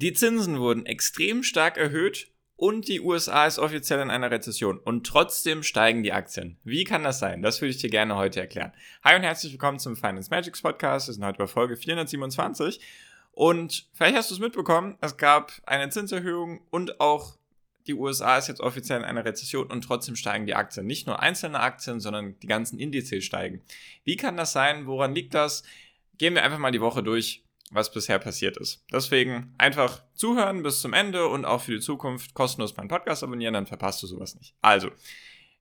Die Zinsen wurden extrem stark erhöht und die USA ist offiziell in einer Rezession und trotzdem steigen die Aktien. Wie kann das sein? Das würde ich dir gerne heute erklären. Hi und herzlich willkommen zum Finance Magics Podcast. Wir sind heute bei Folge 427 und vielleicht hast du es mitbekommen, es gab eine Zinserhöhung und auch die USA ist jetzt offiziell in einer Rezession und trotzdem steigen die Aktien. Nicht nur einzelne Aktien, sondern die ganzen Indizes steigen. Wie kann das sein? Woran liegt das? Gehen wir einfach mal die Woche durch was bisher passiert ist. Deswegen einfach zuhören bis zum Ende und auch für die Zukunft kostenlos meinen Podcast abonnieren, dann verpasst du sowas nicht. Also,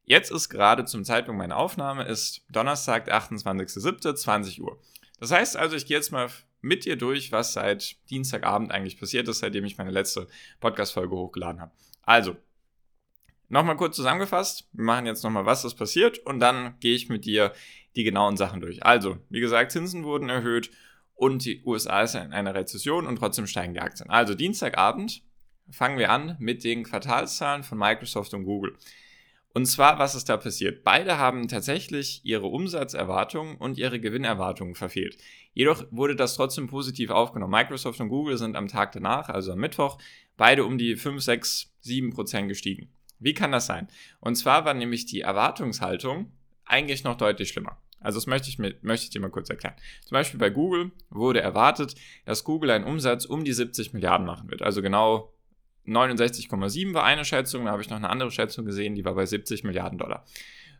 jetzt ist gerade zum Zeitpunkt meiner Aufnahme ist Donnerstag, 28.07., 20 Uhr. Das heißt also, ich gehe jetzt mal mit dir durch, was seit Dienstagabend eigentlich passiert ist, seitdem ich meine letzte Podcast-Folge hochgeladen habe. Also, nochmal kurz zusammengefasst. Wir machen jetzt nochmal, was ist passiert und dann gehe ich mit dir die genauen Sachen durch. Also, wie gesagt, Zinsen wurden erhöht und die USA ist in einer Rezession und trotzdem steigen die Aktien. Also Dienstagabend fangen wir an mit den Quartalszahlen von Microsoft und Google. Und zwar, was ist da passiert? Beide haben tatsächlich ihre Umsatzerwartungen und ihre Gewinnerwartungen verfehlt. Jedoch wurde das trotzdem positiv aufgenommen. Microsoft und Google sind am Tag danach, also am Mittwoch, beide um die 5, 6, 7 Prozent gestiegen. Wie kann das sein? Und zwar war nämlich die Erwartungshaltung eigentlich noch deutlich schlimmer. Also das möchte ich, mir, möchte ich dir mal kurz erklären. Zum Beispiel bei Google wurde erwartet, dass Google einen Umsatz um die 70 Milliarden machen wird. Also genau 69,7 war eine Schätzung, da habe ich noch eine andere Schätzung gesehen, die war bei 70 Milliarden Dollar.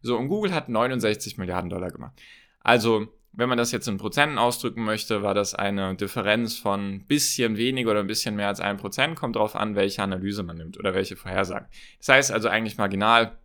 So, und Google hat 69 Milliarden Dollar gemacht. Also, wenn man das jetzt in Prozenten ausdrücken möchte, war das eine Differenz von ein bisschen weniger oder ein bisschen mehr als 1%, kommt darauf an, welche Analyse man nimmt oder welche Vorhersagen. Das heißt also eigentlich marginal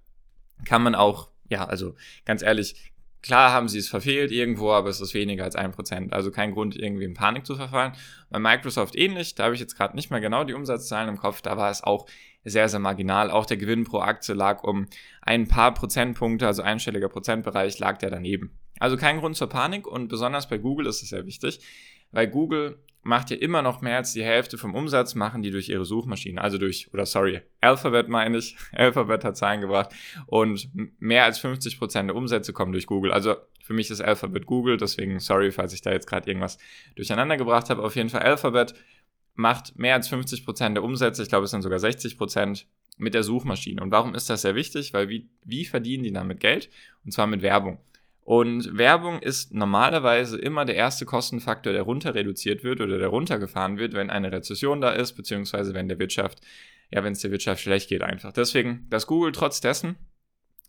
kann man auch, ja, also ganz ehrlich, Klar haben sie es verfehlt irgendwo, aber es ist weniger als ein Prozent. Also kein Grund, irgendwie in Panik zu verfallen. Bei Microsoft ähnlich, da habe ich jetzt gerade nicht mehr genau die Umsatzzahlen im Kopf, da war es auch sehr, sehr marginal. Auch der Gewinn pro Aktie lag um ein paar Prozentpunkte, also einstelliger Prozentbereich lag der daneben. Also kein Grund zur Panik und besonders bei Google ist es sehr wichtig, weil Google macht ja immer noch mehr als die Hälfte vom Umsatz, machen die durch ihre Suchmaschine, also durch, oder sorry, Alphabet meine ich, Alphabet hat Zahlen gebracht und mehr als 50 Prozent der Umsätze kommen durch Google. Also für mich ist Alphabet Google, deswegen sorry, falls ich da jetzt gerade irgendwas durcheinander gebracht habe. Auf jeden Fall Alphabet macht mehr als 50 Prozent der Umsätze, ich glaube es sind sogar 60 Prozent mit der Suchmaschine. Und warum ist das sehr wichtig? Weil wie, wie verdienen die damit Geld? Und zwar mit Werbung. Und Werbung ist normalerweise immer der erste Kostenfaktor, der runter reduziert wird oder der runtergefahren wird, wenn eine Rezession da ist, beziehungsweise wenn der Wirtschaft, ja, wenn es der Wirtschaft schlecht geht einfach. Deswegen, dass Google trotz dessen,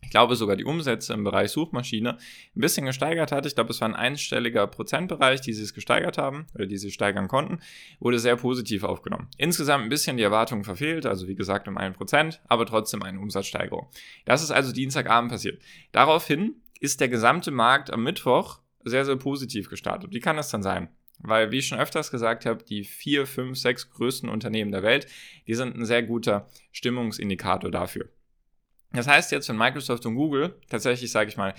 ich glaube sogar die Umsätze im Bereich Suchmaschine ein bisschen gesteigert hat. Ich glaube, es war ein einstelliger Prozentbereich, die sie es gesteigert haben oder die sie steigern konnten, wurde sehr positiv aufgenommen. Insgesamt ein bisschen die Erwartungen verfehlt, also wie gesagt um ein Prozent, aber trotzdem eine Umsatzsteigerung. Das ist also Dienstagabend passiert. Daraufhin ist der gesamte Markt am Mittwoch sehr, sehr positiv gestartet. Wie kann das dann sein? Weil, wie ich schon öfters gesagt habe, die vier, fünf, sechs größten Unternehmen der Welt, die sind ein sehr guter Stimmungsindikator dafür. Das heißt jetzt, wenn Microsoft und Google tatsächlich, sage ich mal,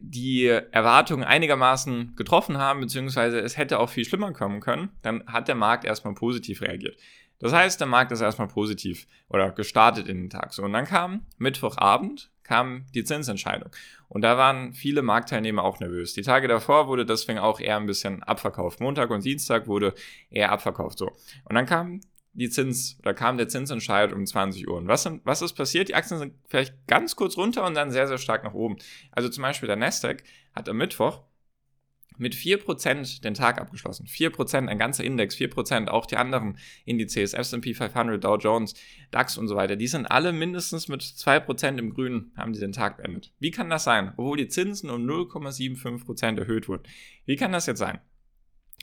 die Erwartungen einigermaßen getroffen haben, beziehungsweise es hätte auch viel schlimmer kommen können, dann hat der Markt erstmal positiv reagiert. Das heißt, der Markt ist erstmal positiv oder gestartet in den Tag. So, und dann kam Mittwochabend, kam die Zinsentscheidung. Und da waren viele Marktteilnehmer auch nervös. Die Tage davor wurde deswegen auch eher ein bisschen abverkauft. Montag und Dienstag wurde eher abverkauft. So. Und dann kam die Zins, oder kam der Zinsentscheid um 20 Uhr. Und was, was ist passiert? Die Aktien sind vielleicht ganz kurz runter und dann sehr, sehr stark nach oben. Also zum Beispiel der Nasdaq hat am Mittwoch mit 4% den Tag abgeschlossen. 4%, ein ganzer Index, 4%, auch die anderen Indizes, S&P 500, Dow Jones, DAX und so weiter, die sind alle mindestens mit 2% im Grünen, haben die den Tag beendet. Wie kann das sein? Obwohl die Zinsen um 0,75% erhöht wurden. Wie kann das jetzt sein?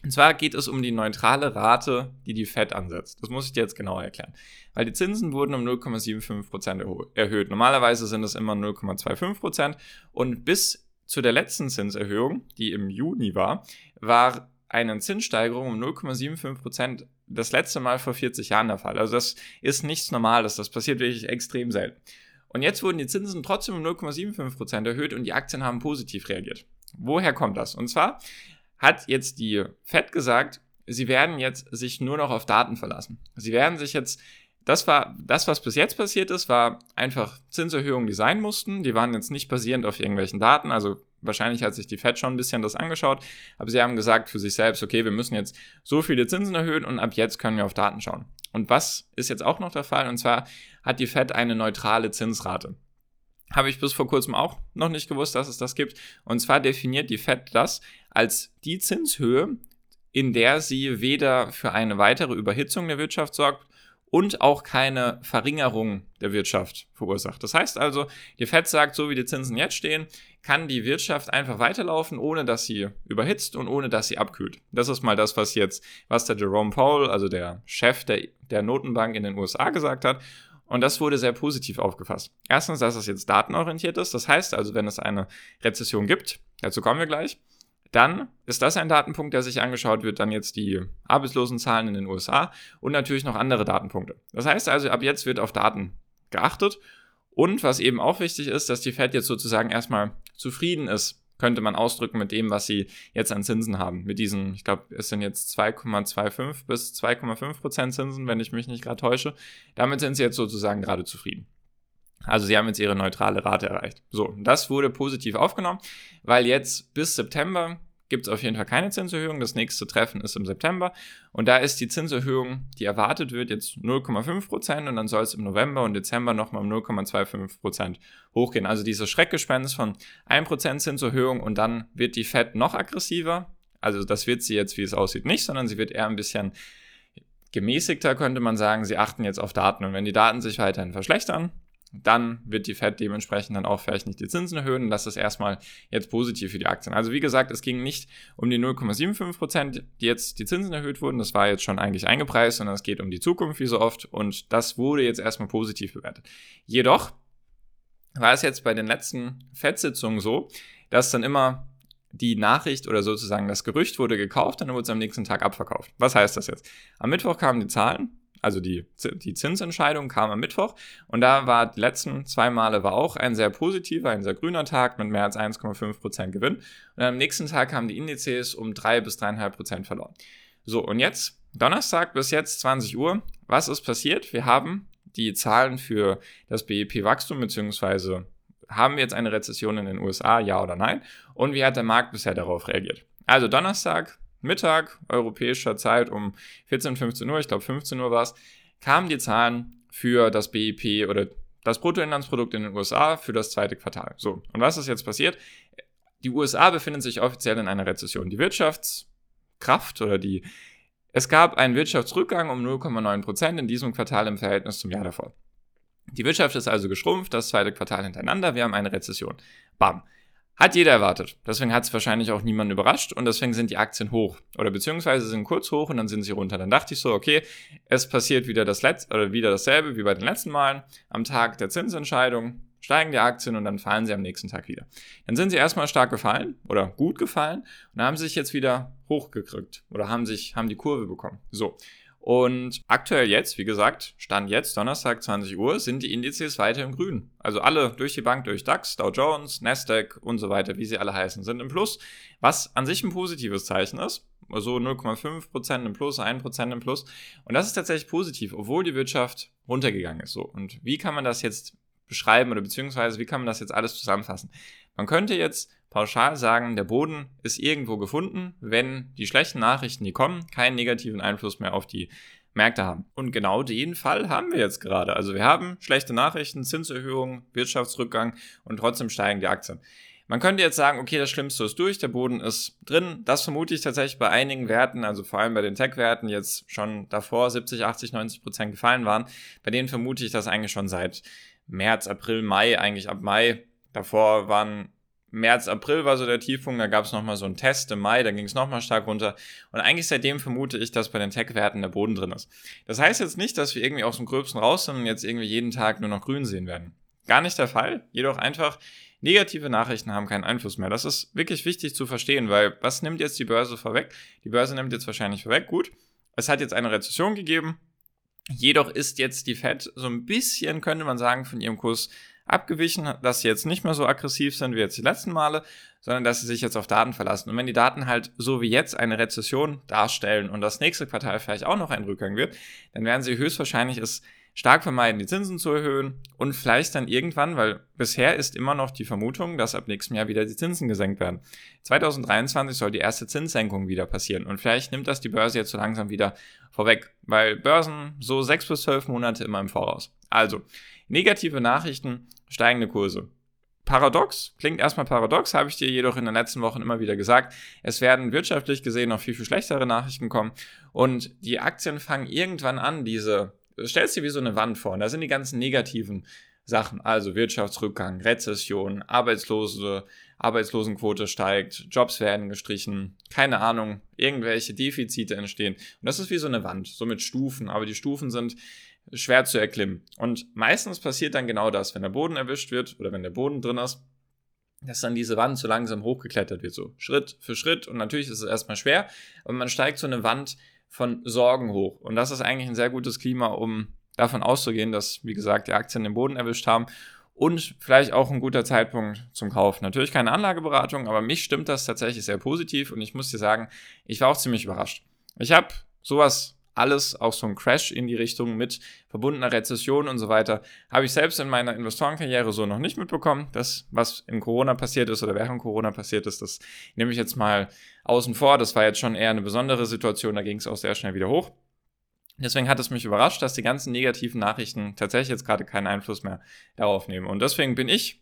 Und zwar geht es um die neutrale Rate, die die Fed ansetzt. Das muss ich dir jetzt genauer erklären. Weil die Zinsen wurden um 0,75% erhöht. Normalerweise sind es immer 0,25% und bis zu der letzten Zinserhöhung, die im Juni war, war eine Zinssteigerung um 0,75 Prozent das letzte Mal vor 40 Jahren der Fall. Also das ist nichts Normales, das passiert wirklich extrem selten. Und jetzt wurden die Zinsen trotzdem um 0,75 Prozent erhöht und die Aktien haben positiv reagiert. Woher kommt das? Und zwar hat jetzt die Fed gesagt, sie werden jetzt sich nur noch auf Daten verlassen. Sie werden sich jetzt das war das, was bis jetzt passiert ist, war einfach Zinserhöhungen, die sein mussten. Die waren jetzt nicht basierend auf irgendwelchen Daten. Also wahrscheinlich hat sich die Fed schon ein bisschen das angeschaut, aber sie haben gesagt für sich selbst, okay, wir müssen jetzt so viele Zinsen erhöhen und ab jetzt können wir auf Daten schauen. Und was ist jetzt auch noch der Fall? Und zwar hat die Fed eine neutrale Zinsrate. Habe ich bis vor kurzem auch noch nicht gewusst, dass es das gibt. Und zwar definiert die Fed das als die Zinshöhe, in der sie weder für eine weitere Überhitzung der Wirtschaft sorgt und auch keine Verringerung der Wirtschaft verursacht. Das heißt also, die Fed sagt, so wie die Zinsen jetzt stehen, kann die Wirtschaft einfach weiterlaufen, ohne dass sie überhitzt und ohne dass sie abkühlt. Das ist mal das, was jetzt, was der Jerome Powell, also der Chef der, der Notenbank in den USA gesagt hat. Und das wurde sehr positiv aufgefasst. Erstens, dass es jetzt datenorientiert ist. Das heißt also, wenn es eine Rezession gibt, dazu kommen wir gleich, dann ist das ein Datenpunkt, der sich angeschaut wird, dann jetzt die Arbeitslosenzahlen in den USA und natürlich noch andere Datenpunkte. Das heißt also, ab jetzt wird auf Daten geachtet und was eben auch wichtig ist, dass die Fed jetzt sozusagen erstmal zufrieden ist, könnte man ausdrücken mit dem, was sie jetzt an Zinsen haben. Mit diesen, ich glaube, es sind jetzt 2,25 bis 2,5 Prozent Zinsen, wenn ich mich nicht gerade täusche. Damit sind sie jetzt sozusagen gerade zufrieden. Also sie haben jetzt ihre neutrale Rate erreicht. So, das wurde positiv aufgenommen, weil jetzt bis September gibt es auf jeden Fall keine Zinserhöhung. Das nächste Treffen ist im September. Und da ist die Zinserhöhung, die erwartet wird, jetzt 0,5% und dann soll es im November und Dezember nochmal um 0,25% hochgehen. Also dieses Schreckgespenst von 1% Zinserhöhung und dann wird die Fed noch aggressiver. Also das wird sie jetzt, wie es aussieht, nicht, sondern sie wird eher ein bisschen gemäßigter, könnte man sagen. Sie achten jetzt auf Daten. Und wenn die Daten sich weiterhin verschlechtern, dann wird die Fed dementsprechend dann auch vielleicht nicht die Zinsen erhöhen. Und das ist erstmal jetzt positiv für die Aktien. Also wie gesagt, es ging nicht um die 0,75 Prozent, die jetzt die Zinsen erhöht wurden. Das war jetzt schon eigentlich eingepreist, sondern es geht um die Zukunft wie so oft. Und das wurde jetzt erstmal positiv bewertet. Jedoch war es jetzt bei den letzten Fed-Sitzungen so, dass dann immer die Nachricht oder sozusagen das Gerücht wurde gekauft, dann wurde es am nächsten Tag abverkauft. Was heißt das jetzt? Am Mittwoch kamen die Zahlen also die, die Zinsentscheidung kam am Mittwoch und da war die letzten zwei Male war auch ein sehr positiver, ein sehr grüner Tag mit mehr als 1,5% Gewinn und am nächsten Tag haben die Indizes um 3 bis 3,5% verloren. So, und jetzt, Donnerstag bis jetzt 20 Uhr, was ist passiert? Wir haben die Zahlen für das BIP-Wachstum, beziehungsweise haben wir jetzt eine Rezession in den USA, ja oder nein? Und wie hat der Markt bisher darauf reagiert? Also Donnerstag Mittag europäischer Zeit um 14, 15 Uhr, ich glaube 15 Uhr war es, kamen die Zahlen für das BIP oder das Bruttoinlandsprodukt in den USA für das zweite Quartal. So, und was ist jetzt passiert? Die USA befinden sich offiziell in einer Rezession. Die Wirtschaftskraft oder die es gab einen Wirtschaftsrückgang um 0,9 Prozent in diesem Quartal im Verhältnis zum Jahr davor. Die Wirtschaft ist also geschrumpft, das zweite Quartal hintereinander, wir haben eine Rezession. Bam. Hat jeder erwartet. Deswegen hat es wahrscheinlich auch niemanden überrascht und deswegen sind die Aktien hoch. Oder beziehungsweise sind kurz hoch und dann sind sie runter. Dann dachte ich so, okay, es passiert wieder das letzte oder wieder dasselbe wie bei den letzten Malen. Am Tag der Zinsentscheidung steigen die Aktien und dann fallen sie am nächsten Tag wieder. Dann sind sie erstmal stark gefallen oder gut gefallen und haben sich jetzt wieder hochgekriegt oder haben sich, haben die Kurve bekommen. So. Und aktuell jetzt, wie gesagt, Stand jetzt, Donnerstag 20 Uhr, sind die Indizes weiter im Grün. Also alle durch die Bank, durch DAX, Dow Jones, Nasdaq und so weiter, wie sie alle heißen, sind im Plus, was an sich ein positives Zeichen ist. Also 0,5% im Plus, 1% im Plus. Und das ist tatsächlich positiv, obwohl die Wirtschaft runtergegangen ist. So. Und wie kann man das jetzt beschreiben oder beziehungsweise wie kann man das jetzt alles zusammenfassen? Man könnte jetzt pauschal sagen, der Boden ist irgendwo gefunden, wenn die schlechten Nachrichten, die kommen, keinen negativen Einfluss mehr auf die Märkte haben. Und genau den Fall haben wir jetzt gerade. Also wir haben schlechte Nachrichten, Zinserhöhung, Wirtschaftsrückgang und trotzdem steigen die Aktien. Man könnte jetzt sagen, okay, das Schlimmste ist durch, der Boden ist drin. Das vermute ich tatsächlich bei einigen Werten, also vor allem bei den Tech-Werten, jetzt schon davor 70, 80, 90 Prozent gefallen waren. Bei denen vermute ich das eigentlich schon seit März, April, Mai, eigentlich ab Mai. Davor waren März, April war so der Tiefpunkt, da gab es nochmal so einen Test im Mai, da ging es nochmal stark runter. Und eigentlich seitdem vermute ich, dass bei den Tech-Werten der Boden drin ist. Das heißt jetzt nicht, dass wir irgendwie aus dem Gröbsten raus sind und jetzt irgendwie jeden Tag nur noch grün sehen werden. Gar nicht der Fall, jedoch einfach negative Nachrichten haben keinen Einfluss mehr. Das ist wirklich wichtig zu verstehen, weil was nimmt jetzt die Börse vorweg? Die Börse nimmt jetzt wahrscheinlich vorweg, gut. Es hat jetzt eine Rezession gegeben, jedoch ist jetzt die Fed so ein bisschen, könnte man sagen, von ihrem Kurs abgewichen, dass sie jetzt nicht mehr so aggressiv sind wie jetzt die letzten Male, sondern dass sie sich jetzt auf Daten verlassen. Und wenn die Daten halt so wie jetzt eine Rezession darstellen und das nächste Quartal vielleicht auch noch ein Rückgang wird, dann werden sie höchstwahrscheinlich es stark vermeiden, die Zinsen zu erhöhen und vielleicht dann irgendwann, weil bisher ist immer noch die Vermutung, dass ab nächstem Jahr wieder die Zinsen gesenkt werden. 2023 soll die erste Zinssenkung wieder passieren und vielleicht nimmt das die Börse jetzt so langsam wieder vorweg, weil Börsen so sechs bis zwölf Monate immer im Voraus. Also, negative Nachrichten, steigende Kurse. Paradox, klingt erstmal paradox, habe ich dir jedoch in den letzten Wochen immer wieder gesagt. Es werden wirtschaftlich gesehen noch viel, viel schlechtere Nachrichten kommen und die Aktien fangen irgendwann an, diese stellst dir wie so eine Wand vor und da sind die ganzen negativen Sachen, also Wirtschaftsrückgang, Rezession, Arbeitslose, Arbeitslosenquote steigt, Jobs werden gestrichen, keine Ahnung, irgendwelche Defizite entstehen. Und das ist wie so eine Wand, so mit Stufen, aber die Stufen sind schwer zu erklimmen. Und meistens passiert dann genau das, wenn der Boden erwischt wird oder wenn der Boden drin ist, dass dann diese Wand so langsam hochgeklettert wird, so Schritt für Schritt. Und natürlich ist es erstmal schwer, aber man steigt so eine Wand von Sorgen hoch. Und das ist eigentlich ein sehr gutes Klima, um davon auszugehen, dass, wie gesagt, die Aktien den Boden erwischt haben und vielleicht auch ein guter Zeitpunkt zum Kauf. Natürlich keine Anlageberatung, aber mich stimmt das tatsächlich sehr positiv und ich muss dir sagen, ich war auch ziemlich überrascht. Ich habe sowas alles, auch so ein Crash in die Richtung mit verbundener Rezession und so weiter, habe ich selbst in meiner Investorenkarriere so noch nicht mitbekommen. Das, was in Corona passiert ist oder während Corona passiert ist, das nehme ich jetzt mal außen vor. Das war jetzt schon eher eine besondere Situation, da ging es auch sehr schnell wieder hoch. Deswegen hat es mich überrascht, dass die ganzen negativen Nachrichten tatsächlich jetzt gerade keinen Einfluss mehr darauf nehmen. Und deswegen bin ich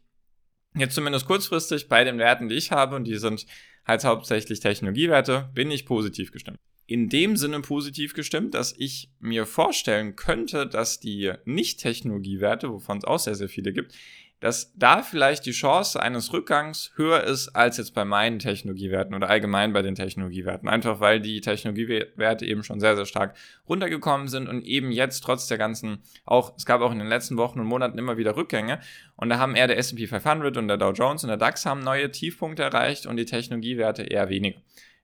jetzt zumindest kurzfristig bei den Werten, die ich habe, und die sind halt hauptsächlich Technologiewerte, bin ich positiv gestimmt in dem Sinne positiv gestimmt, dass ich mir vorstellen könnte, dass die Nicht-Technologiewerte, wovon es auch sehr, sehr viele gibt, dass da vielleicht die Chance eines Rückgangs höher ist als jetzt bei meinen Technologiewerten oder allgemein bei den Technologiewerten. Einfach weil die Technologiewerte eben schon sehr, sehr stark runtergekommen sind und eben jetzt trotz der ganzen, auch, es gab auch in den letzten Wochen und Monaten immer wieder Rückgänge und da haben eher der S&P 500 und der Dow Jones und der DAX haben neue Tiefpunkte erreicht und die Technologiewerte eher weniger.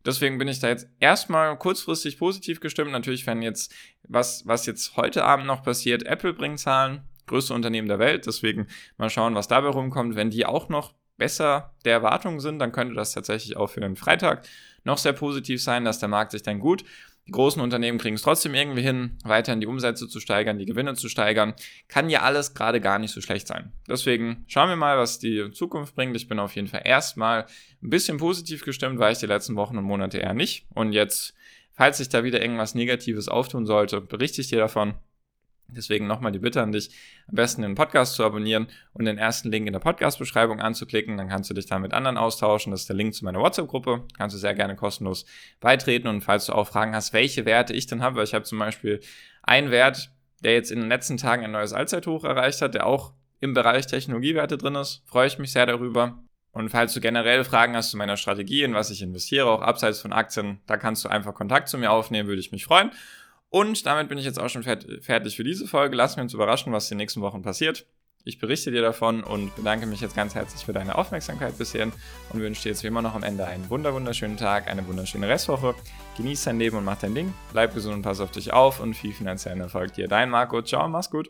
Deswegen bin ich da jetzt erstmal kurzfristig positiv gestimmt. Natürlich, wenn jetzt, was, was jetzt heute Abend noch passiert, Apple bringt Zahlen, größte Unternehmen der Welt. Deswegen mal schauen, was dabei rumkommt. Wenn die auch noch besser der Erwartungen sind, dann könnte das tatsächlich auch für den Freitag noch sehr positiv sein, dass der Markt sich dann gut die großen Unternehmen kriegen es trotzdem irgendwie hin, weiterhin die Umsätze zu steigern, die Gewinne zu steigern. Kann ja alles gerade gar nicht so schlecht sein. Deswegen schauen wir mal, was die Zukunft bringt. Ich bin auf jeden Fall erstmal ein bisschen positiv gestimmt, war ich die letzten Wochen und Monate eher nicht. Und jetzt, falls sich da wieder irgendwas Negatives auftun sollte, berichte ich dir davon. Deswegen nochmal die Bitte an dich, am besten den Podcast zu abonnieren und den ersten Link in der Podcast-Beschreibung anzuklicken. Dann kannst du dich da mit anderen austauschen. Das ist der Link zu meiner WhatsApp-Gruppe. Kannst du sehr gerne kostenlos beitreten. Und falls du auch Fragen hast, welche Werte ich denn habe, weil ich habe zum Beispiel einen Wert, der jetzt in den letzten Tagen ein neues Allzeithoch erreicht hat, der auch im Bereich Technologiewerte drin ist, freue ich mich sehr darüber. Und falls du generell Fragen hast zu meiner Strategie, in was ich investiere, auch abseits von Aktien, da kannst du einfach Kontakt zu mir aufnehmen, würde ich mich freuen. Und damit bin ich jetzt auch schon fertig für diese Folge. Lass mich uns überraschen, was in den nächsten Wochen passiert. Ich berichte dir davon und bedanke mich jetzt ganz herzlich für deine Aufmerksamkeit bisher und wünsche dir jetzt wie immer noch am Ende einen wunderschönen Tag, eine wunderschöne Restwoche. Genieß dein Leben und mach dein Ding. Bleib gesund und pass auf dich auf und viel finanziellen Erfolg dir. Dein Marco. Ciao, mach's gut.